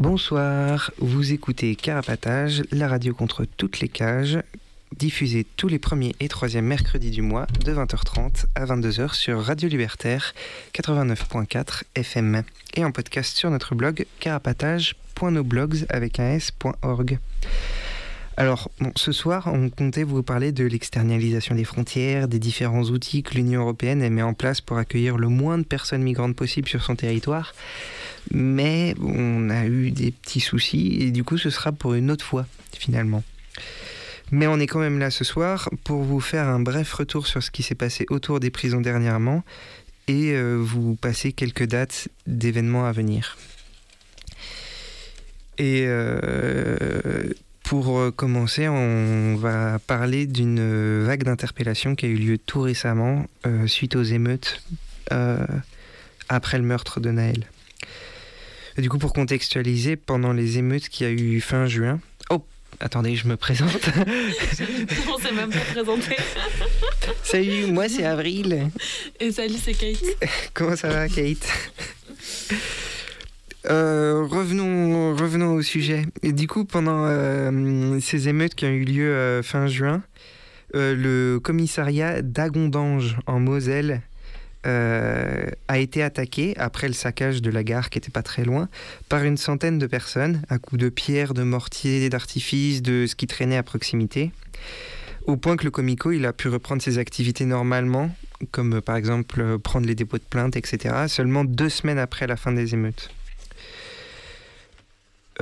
Bonsoir, vous écoutez Carapatage, la radio contre toutes les cages, diffusée tous les premiers et troisièmes mercredis du mois de 20h30 à 22h sur Radio Libertaire 89.4 FM et en podcast sur notre blog carapatage.noblogs avec un s.org. Alors, ce soir, on comptait vous parler de l'externalisation des frontières, des différents outils que l'Union européenne met en place pour accueillir le moins de personnes migrantes possible sur son territoire. Mais on a eu des petits soucis et du coup, ce sera pour une autre fois, finalement. Mais on est quand même là ce soir pour vous faire un bref retour sur ce qui s'est passé autour des prisons dernièrement et euh, vous passer quelques dates d'événements à venir. Et euh, pour commencer, on va parler d'une vague d'interpellation qui a eu lieu tout récemment euh, suite aux émeutes euh, après le meurtre de Naël. Du coup, pour contextualiser, pendant les émeutes qui a eu fin juin. Oh, attendez, je me présente. On s'est même pas présenté. salut, moi c'est Avril. Et salut, c'est Kate. Comment ça va, Kate? Euh, revenons, revenons au sujet. Et du coup, pendant euh, ces émeutes qui ont eu lieu euh, fin juin, le commissariat d'Agondange en Moselle euh, a été attaqué après le saccage de la gare qui était pas très loin par une centaine de personnes à coups de pierres, de mortiers, d'artifices, de ce qui traînait à proximité. Au point que le comico il a pu reprendre ses activités normalement, comme euh, par exemple euh, prendre les dépôts de plainte, etc., seulement deux semaines après la fin des émeutes.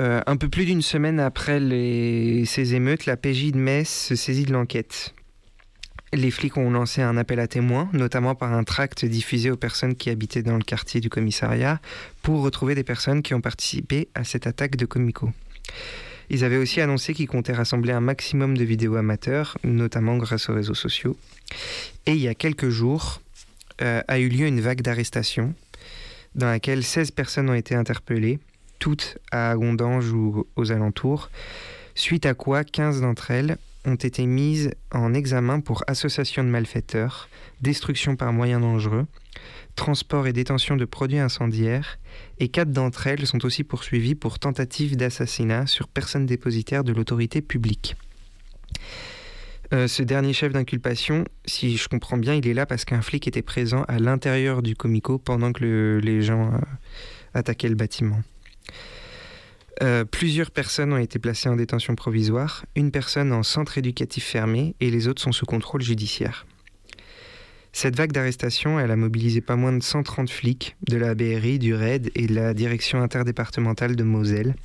Un peu plus d'une semaine après ces émeutes, la PJ de Metz se saisit de l'enquête. Les flics ont lancé un appel à témoins, notamment par un tract diffusé aux personnes qui habitaient dans le quartier du commissariat, pour retrouver des personnes qui ont participé à cette attaque de Comico. Ils avaient aussi annoncé qu'ils comptaient rassembler un maximum de vidéos amateurs, notamment grâce aux réseaux sociaux. Et il y a quelques jours, euh, a eu lieu une vague d'arrestations, dans laquelle 16 personnes ont été interpellées, toutes à Agondange ou aux alentours, suite à quoi 15 d'entre elles ont été mises en examen pour association de malfaiteurs, destruction par moyens dangereux, transport et détention de produits incendiaires, et quatre d'entre elles sont aussi poursuivies pour tentative d'assassinat sur personne dépositaire de l'autorité publique. Euh, ce dernier chef d'inculpation, si je comprends bien, il est là parce qu'un flic était présent à l'intérieur du comico pendant que le- les gens euh, attaquaient le bâtiment. Euh, plusieurs personnes ont été placées en détention provisoire, une personne en centre éducatif fermé et les autres sont sous contrôle judiciaire. Cette vague d'arrestations, elle a mobilisé pas moins de 130 flics de la BRI, du RAID et de la direction interdépartementale de Moselle.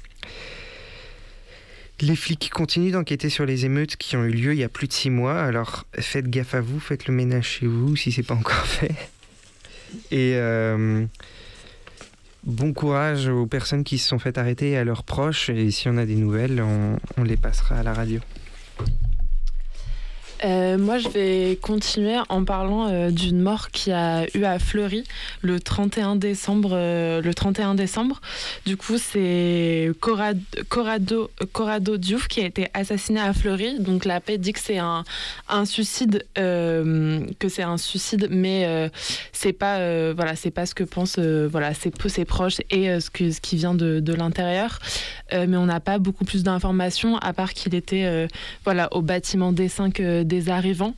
Les flics continuent d'enquêter sur les émeutes qui ont eu lieu il y a plus de six mois, alors faites gaffe à vous, faites le ménage chez vous si c'est pas encore fait. Et euh, bon courage aux personnes qui se sont fait arrêter et à leurs proches, et si on a des nouvelles, on, on les passera à la radio. Euh, moi, je vais continuer en parlant euh, d'une mort qui a eu à Fleury le 31 décembre. euh, le 31 décembre. Du coup, c'est Corrado, Corrado, Diouf qui a été assassiné à Fleury. Donc, la paix dit que c'est un, suicide, euh, que c'est un suicide, mais c'est pas, voilà, pas ce que pensent, voilà, ses, ses proches et ce, que, ce qui vient de, de l'intérieur. Mais on n'a pas beaucoup plus d'informations à part qu'il était, voilà, au bâtiment D5 euh, des arrivants.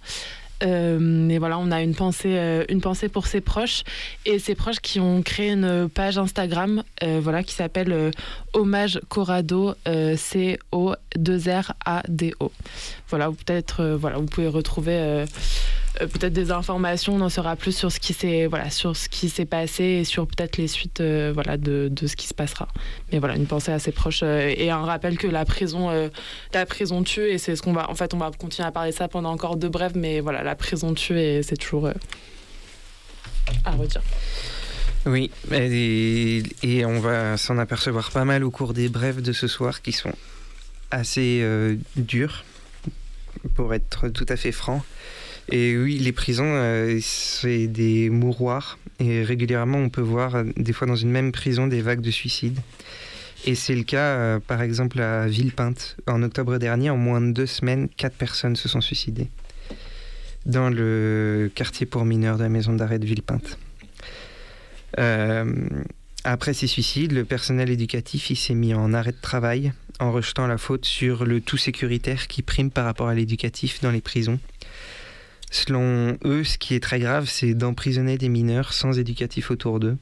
Euh, et voilà, on a une pensée, euh, une pensée pour ses proches et ses proches qui ont créé une page Instagram, euh, voilà, qui s'appelle Hommage Corrado, C O 2 R A D O. Voilà, peut-être, voilà, vous pouvez retrouver euh, peut-être des informations, on en saura plus sur ce qui s'est voilà, passé et sur peut-être les suites euh, voilà, de, de, ce qui se passera. Mais voilà, une pensée assez proche euh, et un rappel que la prison, la prison tue et c'est ce qu'on va. En fait, on va continuer à parler de ça pendant encore deux brèves, mais voilà, la prison tue et c'est toujours à redire. Oui, et on va s'en apercevoir pas mal au cours des brèves de ce soir qui sont assez dures, pour être tout à fait franc. Et oui, les prisons, euh, c'est des mouroirs. Et régulièrement, on peut voir, euh, des fois dans une même prison, des vagues de suicides. Et c'est le cas, euh, par exemple, à Villepinte. En octobre dernier, en moins de deux semaines, quatre personnes se sont suicidées dans le quartier pour mineurs de la maison d'arrêt de Villepinte. après ces suicides, le personnel éducatif s'est mis en arrêt de travail en rejetant la faute sur le tout sécuritaire qui prime par rapport à l'éducatif dans les prisons. Selon eux, ce qui est très grave, c'est d'emprisonner des mineurs sans éducatif autour d'eux.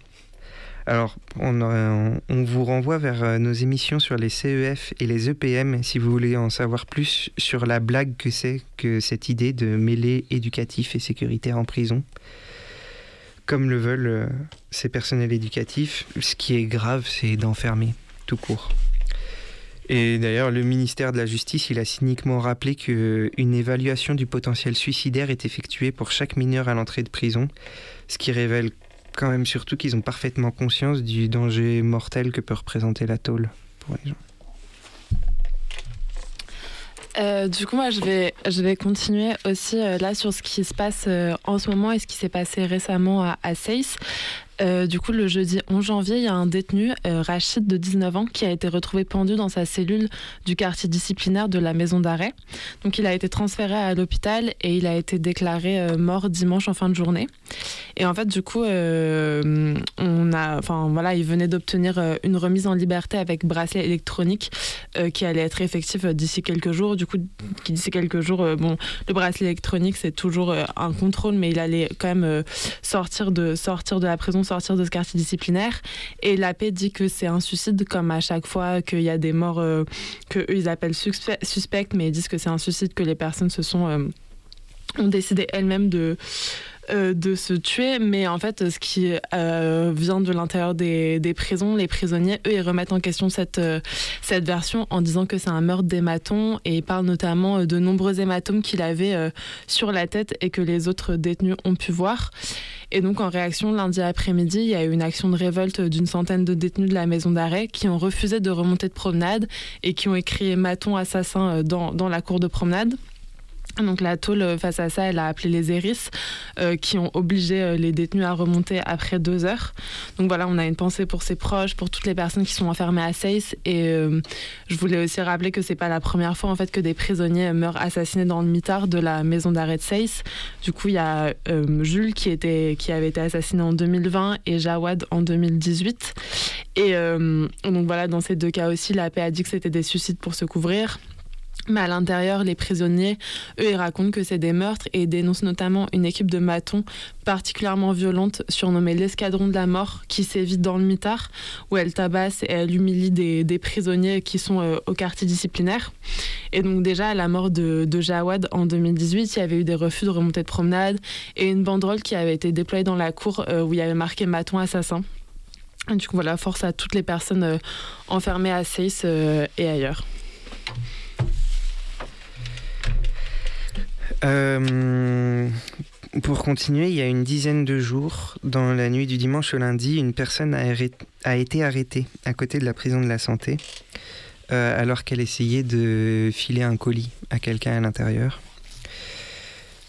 Alors, on, vous renvoie vers euh, nos émissions sur les CEF et les EPM si vous voulez en savoir plus sur la blague que c'est que cette idée de mêler éducatif et sécuritaire en prison. Comme le veulent euh, ces personnels éducatifs, ce qui est grave, c'est d'enfermer, tout court. Et d'ailleurs, le ministère de la Justice, il a cyniquement rappelé qu'une évaluation du potentiel suicidaire est effectuée pour chaque mineur à l'entrée de prison, ce qui révèle quand même surtout qu'ils ont parfaitement conscience du danger mortel que peut représenter la tôle pour les gens. Euh, du coup, moi, je vais, je vais continuer aussi euh, là sur ce qui se passe euh, en ce moment et ce qui s'est passé récemment à, à euh, du coup, le jeudi 11 janvier, il y a un détenu, euh, Rachid, de 19 ans, qui a été retrouvé pendu dans sa cellule du quartier disciplinaire de la maison d'arrêt. Donc, il a été transféré à l'hôpital et il a été déclaré euh, mort dimanche en fin de journée. Et en fait, du coup, on a, voilà, il venait d'obtenir une remise en liberté avec bracelet électronique qui allait être effectif d'ici quelques jours. Du coup, d'ici quelques jours, bon, le bracelet électronique, c'est toujours un contrôle, mais il allait quand même sortir de la prison sortir de ce quartier disciplinaire. Et la paix dit que c'est un suicide, comme à chaque fois qu'il y a des morts euh, ils appellent suspectes, mais ils disent que c'est un suicide que les personnes se sont euh, ont décidé elles-mêmes de euh, de se tuer, mais en fait, ce qui euh, vient de l'intérieur des, prisons, les prisonniers, eux, ils remettent en question cette, euh, cette version en disant que c'est un meurtre d'hématome et ils parlent notamment de nombreux hématomes qu'il avait sur la tête et que les autres détenus ont pu voir. Et donc, en réaction, lundi après-midi, il y a eu une action de révolte d'une centaine de détenus de la maison d'arrêt qui ont refusé de remonter de promenade et qui ont écrit hématome assassin dans, dans la cour de promenade. Donc la tôle, euh, face à ça, elle a appelé les hérisses euh, qui ont obligé euh, les détenus à remonter après deux heures. Donc voilà, on a une pensée pour ses proches, pour toutes les personnes qui sont enfermées à Seis. Et je voulais aussi rappeler que c'est pas la première fois en fait que des prisonniers meurent assassinés dans le mitard de la maison d'arrêt de Seis. Du coup, il y a Jules qui, était, qui avait été assassiné en 2020 et Jawad en 2018. Et donc voilà, dans ces deux cas aussi, la paix a dit que c'était des suicides pour se couvrir. Mais à l'intérieur, les prisonniers, eux, ils racontent que c'est des meurtres et dénoncent notamment une équipe de matons particulièrement violente surnommée l'escadron de la mort qui sévit dans le mitard où elle tabasse et elle humilie des, prisonniers qui sont euh, au quartier disciplinaire. Et donc déjà à la mort de, Jawad en 2018, il y avait eu des refus de remontée de promenade et une banderole qui avait été déployée dans la cour euh, où il y avait marqué maton assassin. du coup voilà, force à toutes les personnes euh, enfermées à Seis et ailleurs. Euh, pour continuer, il y a une dizaine de jours, dans la nuit du dimanche au lundi, une personne a, été arrêtée à côté de la prison de la santé euh, alors qu'elle essayait de filer un colis à quelqu'un à l'intérieur.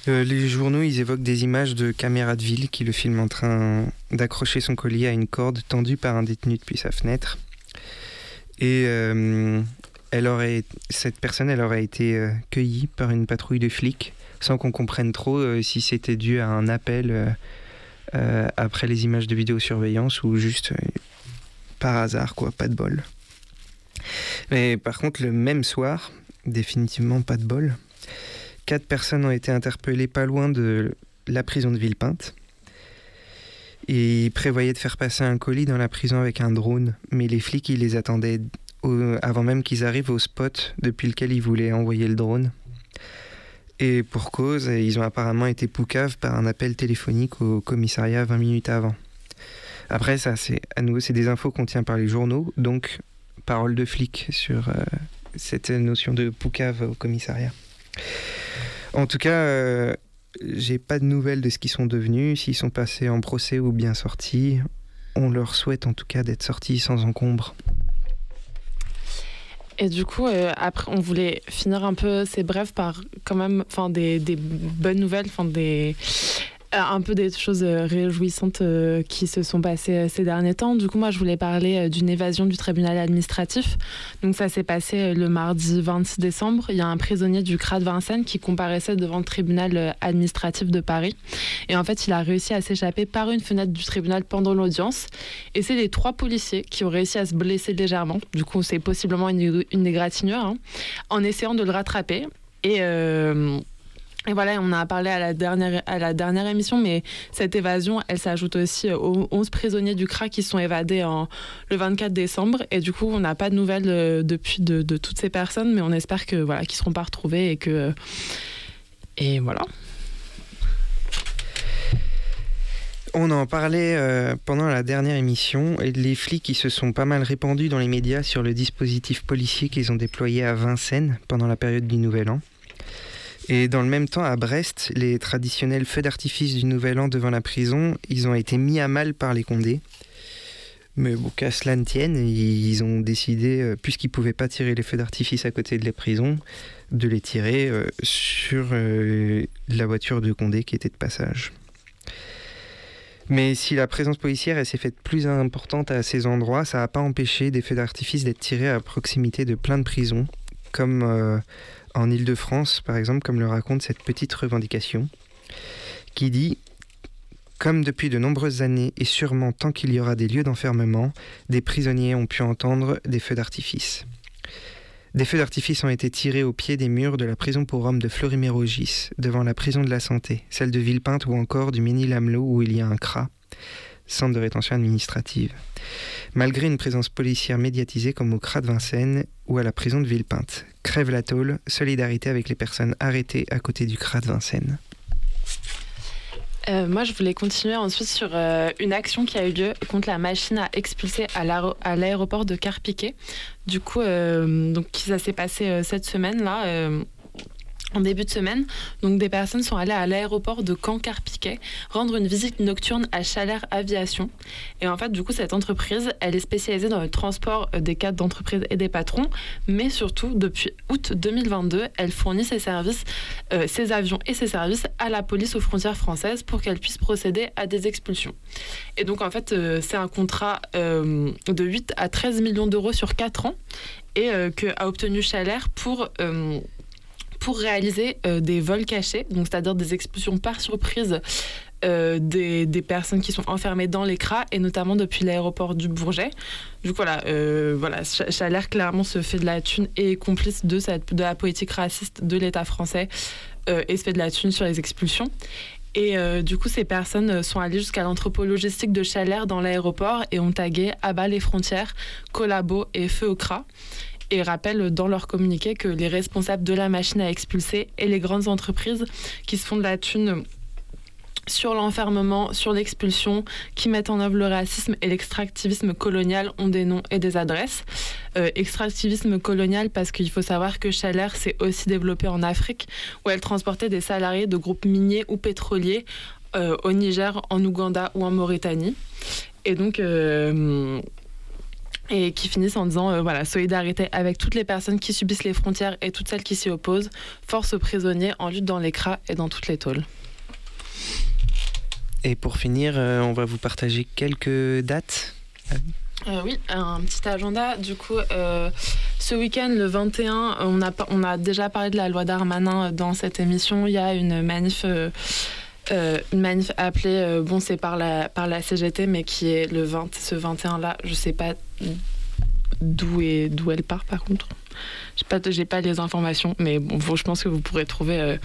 Euh, les journaux, ils évoquent des images de caméras de ville qui le filment en train d'accrocher son colis à une corde tendue par un détenu depuis sa fenêtre. Et elle aurait, cette personne, elle aurait été cueillie par une patrouille de flics sans qu'on comprenne trop euh, si c'était dû à un appel euh, euh, après les images de vidéosurveillance ou juste par hasard, quoi, pas de bol. Mais par contre, le même soir, définitivement pas de bol, quatre personnes ont été interpellées pas loin de la prison de Villepinte. Et ils prévoyaient de faire passer un colis dans la prison avec un drone, mais les flics ils les attendaient avant même qu'ils arrivent au spot depuis lequel ils voulaient envoyer le drone. Et pour cause, ils ont apparemment été poucaves par un appel téléphonique au commissariat 20 minutes avant. Après, ça, c'est à nouveau, c'est des infos qu'on tient par les journaux, donc parole de flic sur euh, cette notion de poucave au commissariat. En tout cas, euh, j'ai pas de nouvelles de ce qu'ils sont devenus, s'ils sont passés en procès ou bien sortis. On leur souhaite en tout cas d'être sortis sans encombre. Et du coup, euh, après, on voulait finir un peu ces brèves par quand même, enfin, des, des bonnes nouvelles, enfin, des un peu des choses euh, réjouissantes euh, qui se sont passées ces derniers temps. Du coup, moi, je voulais parler d'une évasion du tribunal administratif. Donc, ça s'est passé le mardi 26 décembre. Il y a un prisonnier du CRA de Vincennes qui comparaissait devant le tribunal administratif de Paris. Et en fait, il a réussi à s'échapper par une fenêtre du tribunal pendant l'audience. Et c'est les trois policiers qui ont réussi à se blesser légèrement. Du coup, c'est possiblement une, une égratignure, hein, en essayant de le rattraper. Et. Et voilà, on a parlé à la dernière, à la dernière émission, mais cette évasion, elle s'ajoute aussi aux 11 prisonniers du CRA qui sont évadés en, le 24 décembre. Et du coup, on n'a pas de nouvelles euh, depuis de, toutes ces personnes, mais on espère que voilà, qu'ils seront pas retrouvés et que et voilà. On en parlait euh, pendant la dernière émission, et les flics qui se sont pas mal répandus dans les médias sur le dispositif policier qu'ils ont déployé à Vincennes pendant la période du Nouvel An. Et dans le même temps, à Brest, les traditionnels feux d'artifice du Nouvel An devant la prison, ils ont été mis à mal par les Condés. Mais bon, qu'à cela ne tienne, ils ont décidé, euh, puisqu'ils ne pouvaient pas tirer les feux d'artifice à côté de la prison, de les tirer euh, sur euh, la voiture de Condé qui était de passage. Mais si la présence policière s'est faite plus importante à ces endroits, ça n'a pas empêché des feux d'artifice d'être tirés à proximité de plein de prisons, comme en Ile-de-France, par exemple, comme le raconte cette petite revendication, qui dit Comme depuis de nombreuses années, et sûrement tant qu'il y aura des lieux d'enfermement, des prisonniers ont pu entendre des feux d'artifice. Des feux d'artifice ont été tirés au pied des murs de la prison pour hommes de Fleury-Mérogis, devant la prison de la Santé, celle de Villepinte ou encore du Ménil-Amelot où il y a un CRA, centre de rétention administrative, malgré une présence policière médiatisée comme au CRA de Vincennes ou à la prison de Villepinte. Crève la tôle, solidarité avec les personnes arrêtées à côté du CRA de Vincennes. Euh, moi, je voulais continuer ensuite sur euh, une action qui a eu lieu contre la machine à expulser à l'aéroport de Carpiquet. Du coup, euh, donc ça s'est passé cette semaine-là en début de semaine, donc des personnes sont allées à l'aéroport de Caen-Carpiquet rendre une visite nocturne à Chalère Aviation. Et en fait, du coup, cette entreprise, elle est spécialisée dans le transport euh, des cadres d'entreprise et des patrons, mais surtout, depuis août 2022, elle fournit ses services, euh, ses avions et ses services à la police aux frontières françaises pour qu'elle puisse procéder à des expulsions. Et donc, en fait, euh, c'est un contrat de 8 à 13 millions d'euros sur 4 ans et que a obtenu Chalère pour pour réaliser euh, des vols cachés, donc c'est-à-dire des expulsions par surprise euh, des, personnes qui sont enfermées dans l'écras et notamment depuis l'aéroport du Bourget. Du coup, voilà, euh, voilà Chalère clairement se fait de la thune et est complice de, cette, de la politique raciste de l'État français et se fait de la thune sur les expulsions. Et du coup, ces personnes sont allées jusqu'à l'entrepôt logistique de Chalère dans l'aéroport et ont tagué à bas les frontières, collabo et feu au CRA et rappellent dans leur communiqué que les responsables de la machine à expulser et les grandes entreprises qui se font de la thune sur l'enfermement, sur l'expulsion, qui mettent en œuvre le racisme et l'extractivisme colonial ont des noms et des adresses. Euh, extractivisme colonial parce qu'il faut savoir que Chalère s'est aussi développée en Afrique, où elle transportait des salariés de groupes miniers ou pétroliers euh, au Niger, en Ouganda ou en Mauritanie. Et donc, euh, et qui finissent en disant euh, voilà solidarité avec toutes les personnes qui subissent les frontières et toutes celles qui s'y opposent, force aux prisonniers en lutte dans l'écras et dans toutes les tôles. Et pour finir, euh, on va vous partager quelques dates. Euh, oui, un petit agenda. Du coup, ce week-end, le 21, on a, on a déjà parlé de la loi Darmanin dans cette émission. Il y a une manif euh, une manif appelée, bon, c'est par la, par la CGT, mais qui est le 20, ce 21-là, je sais pas d'où d'où elle part par contre. J'ai pas, j'ai pas les informations, mais bon, je pense que vous pourrez trouver, euh,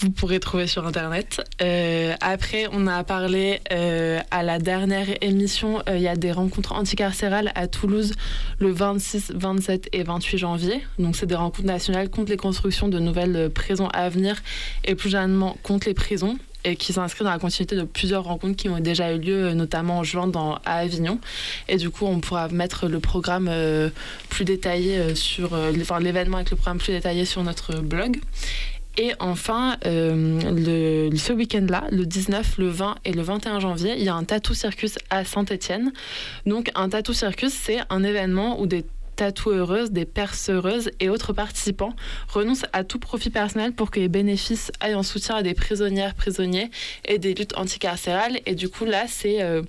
vous pourrez trouver sur internet. Euh, après, on a parlé euh, à la dernière émission, il y a des rencontres anticarcérales à Toulouse le 26, 27 et 28 janvier. Donc, c'est des rencontres nationales contre les constructions de nouvelles prisons à venir et plus généralement contre les prisons et qui s'inscrit dans la continuité de plusieurs rencontres qui ont déjà eu lieu, notamment en juin à Avignon. Et du coup, on pourra mettre le programme euh, plus détaillé euh, sur, euh, l'événement avec le programme plus détaillé sur notre blog. Et enfin, ce week-end-là, le 19, le 20 et le 21 janvier, il y a un tattoo circus à Saint-Étienne. Donc, un tattoo circus, c'est un événement où des tatoueuses, des perceuses et autres participants renoncent à tout profit personnel pour que les bénéfices aillent en soutien à des prisonnières, prisonniers et des luttes anticarcérales. Et du coup, là, c'est euh,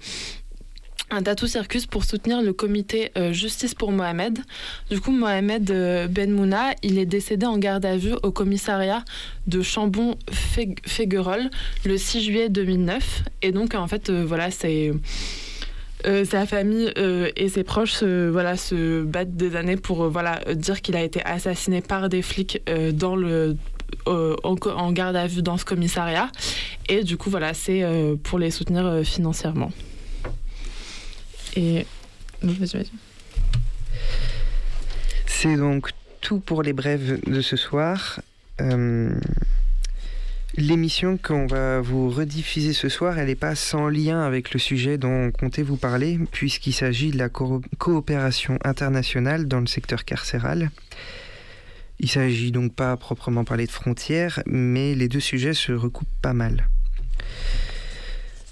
un tatou circus pour soutenir le comité euh, Justice pour Mohamed. Du coup, Mohamed euh, Ben Mouna, il est décédé en garde à vue au commissariat de Chambon-Féguerolles le 6 juillet 2009. Et donc, en fait, voilà, c'est euh, sa famille euh, et ses proches voilà, se battent des années pour euh, voilà, dire qu'il a été assassiné par des flics dans le, en, garde à vue dans ce commissariat. Et du coup, voilà, c'est pour les soutenir financièrement. Et. C'est donc tout pour les brèves de ce soir. L'émission qu'on va vous rediffuser ce soir, elle n'est pas sans lien avec le sujet dont on comptait vous parler, puisqu'il s'agit de la coopération internationale dans le secteur carcéral. Il s'agit donc pas à proprement parler de frontières, mais les deux sujets se recoupent pas mal.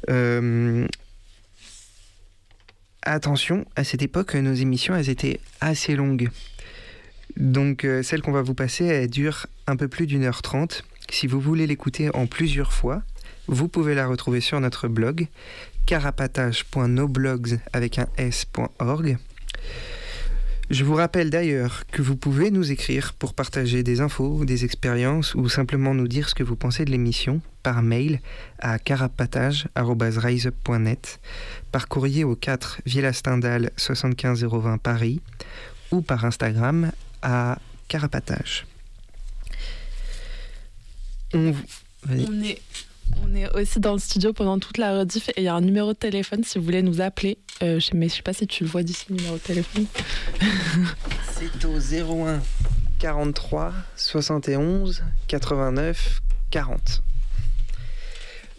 Euh, attention, à cette époque, nos émissions, elles étaient assez longues. Donc euh, celle qu'on va vous passer, elle dure un peu plus d'une heure trente. Si vous voulez l'écouter en plusieurs fois, vous pouvez la retrouver sur notre blog carapatage.noblogs avec un s.org. Je vous rappelle d'ailleurs que vous pouvez nous écrire pour partager des infos, des expériences ou simplement nous dire ce que vous pensez de l'émission par mail à carapatage.riseup.net, par courrier au 4 Villa Stendhal 75020 Paris ou par Instagram à carapatage. On, est, on est aussi dans le studio pendant toute la rediff et il y a un numéro de téléphone si vous voulez nous appeler. Euh, je, mais je sais pas si tu le vois d'ici, le numéro de téléphone. C'est au 01 43 71 89 40.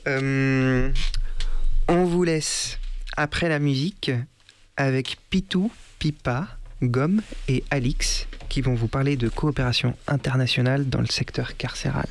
on vous laisse après la musique avec Pitou, Pipa, Gomme et Alix qui vont vous parler de coopération internationale dans le secteur carcéral.